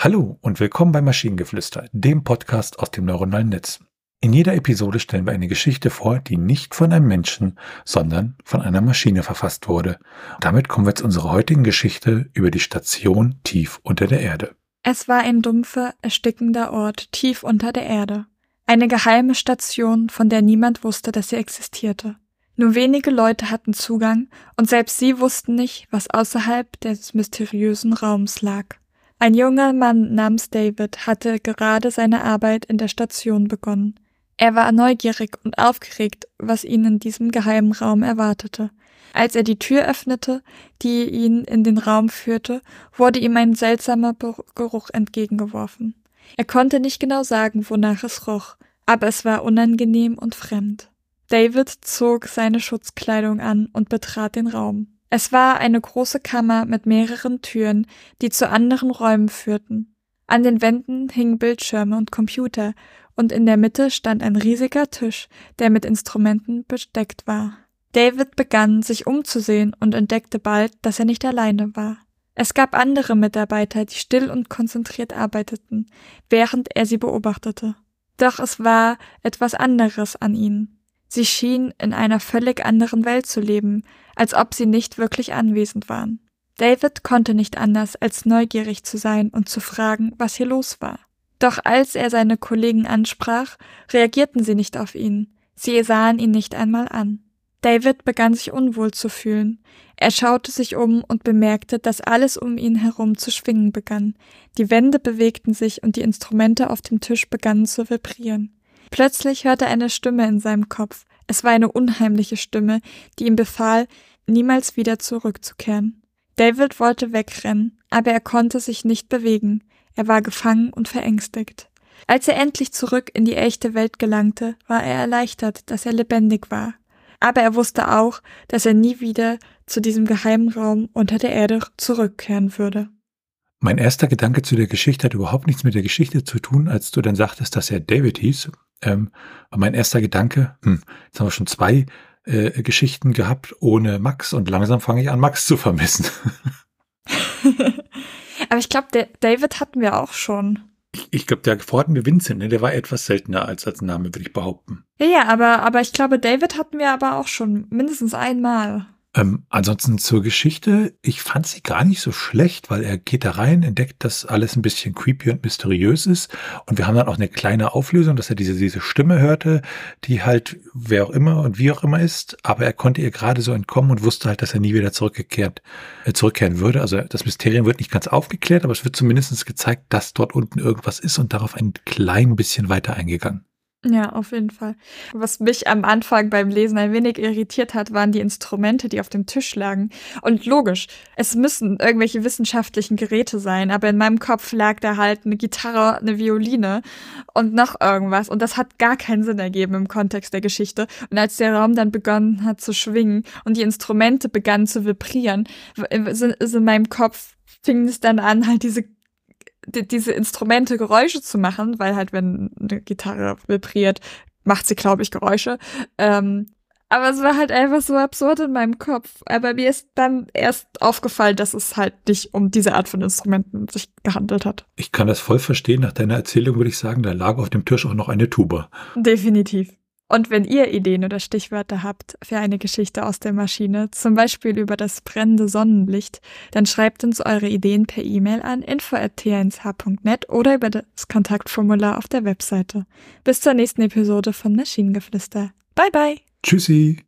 Hallo und willkommen bei Maschinengeflüster, dem Podcast aus dem neuronalen Netz. In jeder Episode stellen wir eine Geschichte vor, die nicht von einem Menschen, sondern von einer Maschine verfasst wurde. Damit kommen wir zu unserer heutigen Geschichte über die Station tief unter der Erde. Es war ein dumpfer, erstickender Ort tief unter der Erde. Eine geheime Station, von der niemand wusste, dass sie existierte. Nur wenige Leute hatten Zugang und selbst sie wussten nicht, was außerhalb des mysteriösen Raums lag. Ein junger Mann namens David hatte gerade seine Arbeit in der Station begonnen. Er war neugierig und aufgeregt, was ihn in diesem geheimen Raum erwartete. Als er die Tür öffnete, die ihn in den Raum führte, wurde ihm ein seltsamer Geruch entgegengeworfen. Er konnte nicht genau sagen, wonach es roch, aber es war unangenehm und fremd. David zog seine Schutzkleidung an und betrat den Raum. Es war eine große Kammer mit mehreren Türen, die zu anderen Räumen führten. An den Wänden hingen Bildschirme und Computer, und in der Mitte stand ein riesiger Tisch, der mit Instrumenten besteckt war. David begann, sich umzusehen und entdeckte bald, dass er nicht alleine war. Es gab andere Mitarbeiter, die still und konzentriert arbeiteten, während er sie beobachtete. Doch es war etwas anderes an ihnen. Sie schienen in einer völlig anderen Welt zu leben, als ob sie nicht wirklich anwesend waren. David konnte nicht anders, als neugierig zu sein und zu fragen, was hier los war. Doch als er seine Kollegen ansprach, reagierten sie nicht auf ihn. Sie sahen ihn nicht einmal an. David begann sich unwohl zu fühlen. Er schaute sich um und bemerkte, dass alles um ihn herum zu schwingen begann. Die Wände bewegten sich und die Instrumente auf dem Tisch begannen zu vibrieren. Plötzlich hörte er eine Stimme in seinem Kopf. Es war eine unheimliche Stimme, die ihm befahl, niemals wieder zurückzukehren. David wollte wegrennen, aber er konnte sich nicht bewegen. Er war gefangen und verängstigt. Als er endlich zurück in die echte Welt gelangte, war er erleichtert, dass er lebendig war. Aber er wusste auch, dass er nie wieder zu diesem geheimen Raum unter der Erde zurückkehren würde. Mein erster Gedanke zu der Geschichte hat überhaupt nichts mit der Geschichte zu tun, als du dann sagtest, dass er David hieß. Ähm, mein erster Gedanke, hm, jetzt haben wir schon zwei äh, Geschichten gehabt ohne Max und langsam fange ich an, Max zu vermissen. Aber ich glaube, David hatten wir auch schon. Ich, ich glaube, der vorhatten wir Vincent, ne? der war etwas seltener als als Name, würde ich behaupten. Ja, ja, aber, aber ich glaube, David hatten wir aber auch schon mindestens einmal. Ähm, ansonsten zur Geschichte, ich fand sie gar nicht so schlecht, weil er geht da rein, entdeckt, dass alles ein bisschen creepy und mysteriös ist. Und wir haben dann auch eine kleine Auflösung, dass er diese, diese Stimme hörte, die halt wer auch immer und wie auch immer ist. Aber er konnte ihr gerade so entkommen und wusste halt, dass er nie wieder zurückgekehrt, äh, zurückkehren würde. Also das Mysterium wird nicht ganz aufgeklärt, aber es wird zumindest gezeigt, dass dort unten irgendwas ist und darauf ein klein bisschen weiter eingegangen. Ja, auf jeden Fall. Was mich am Anfang beim Lesen ein wenig irritiert hat, waren die Instrumente, die auf dem Tisch lagen. Und logisch, es müssen irgendwelche wissenschaftlichen Geräte sein, aber in meinem Kopf lag da halt eine Gitarre, eine Violine und noch irgendwas. Und das hat gar keinen Sinn ergeben im Kontext der Geschichte. Und als der Raum dann begonnen hat zu schwingen und die Instrumente begannen zu vibrieren, ist in meinem Kopf fing es dann an, halt diese die, diese Instrumente Geräusche zu machen, weil halt, wenn eine Gitarre vibriert, macht sie, glaube ich, Geräusche. Ähm, aber es war halt einfach so absurd in meinem Kopf. Aber mir ist dann erst aufgefallen, dass es halt nicht um diese Art von Instrumenten sich gehandelt hat. Ich kann das voll verstehen. Nach deiner Erzählung würde ich sagen, da lag auf dem Tisch auch noch eine Tuba. Definitiv. Und wenn ihr Ideen oder Stichwörter habt für eine Geschichte aus der Maschine, zum Beispiel über das brennende Sonnenlicht, dann schreibt uns eure Ideen per E-Mail an info.t1h.net oder über das Kontaktformular auf der Webseite. Bis zur nächsten Episode von Maschinengeflüster. Bye bye. Tschüssi.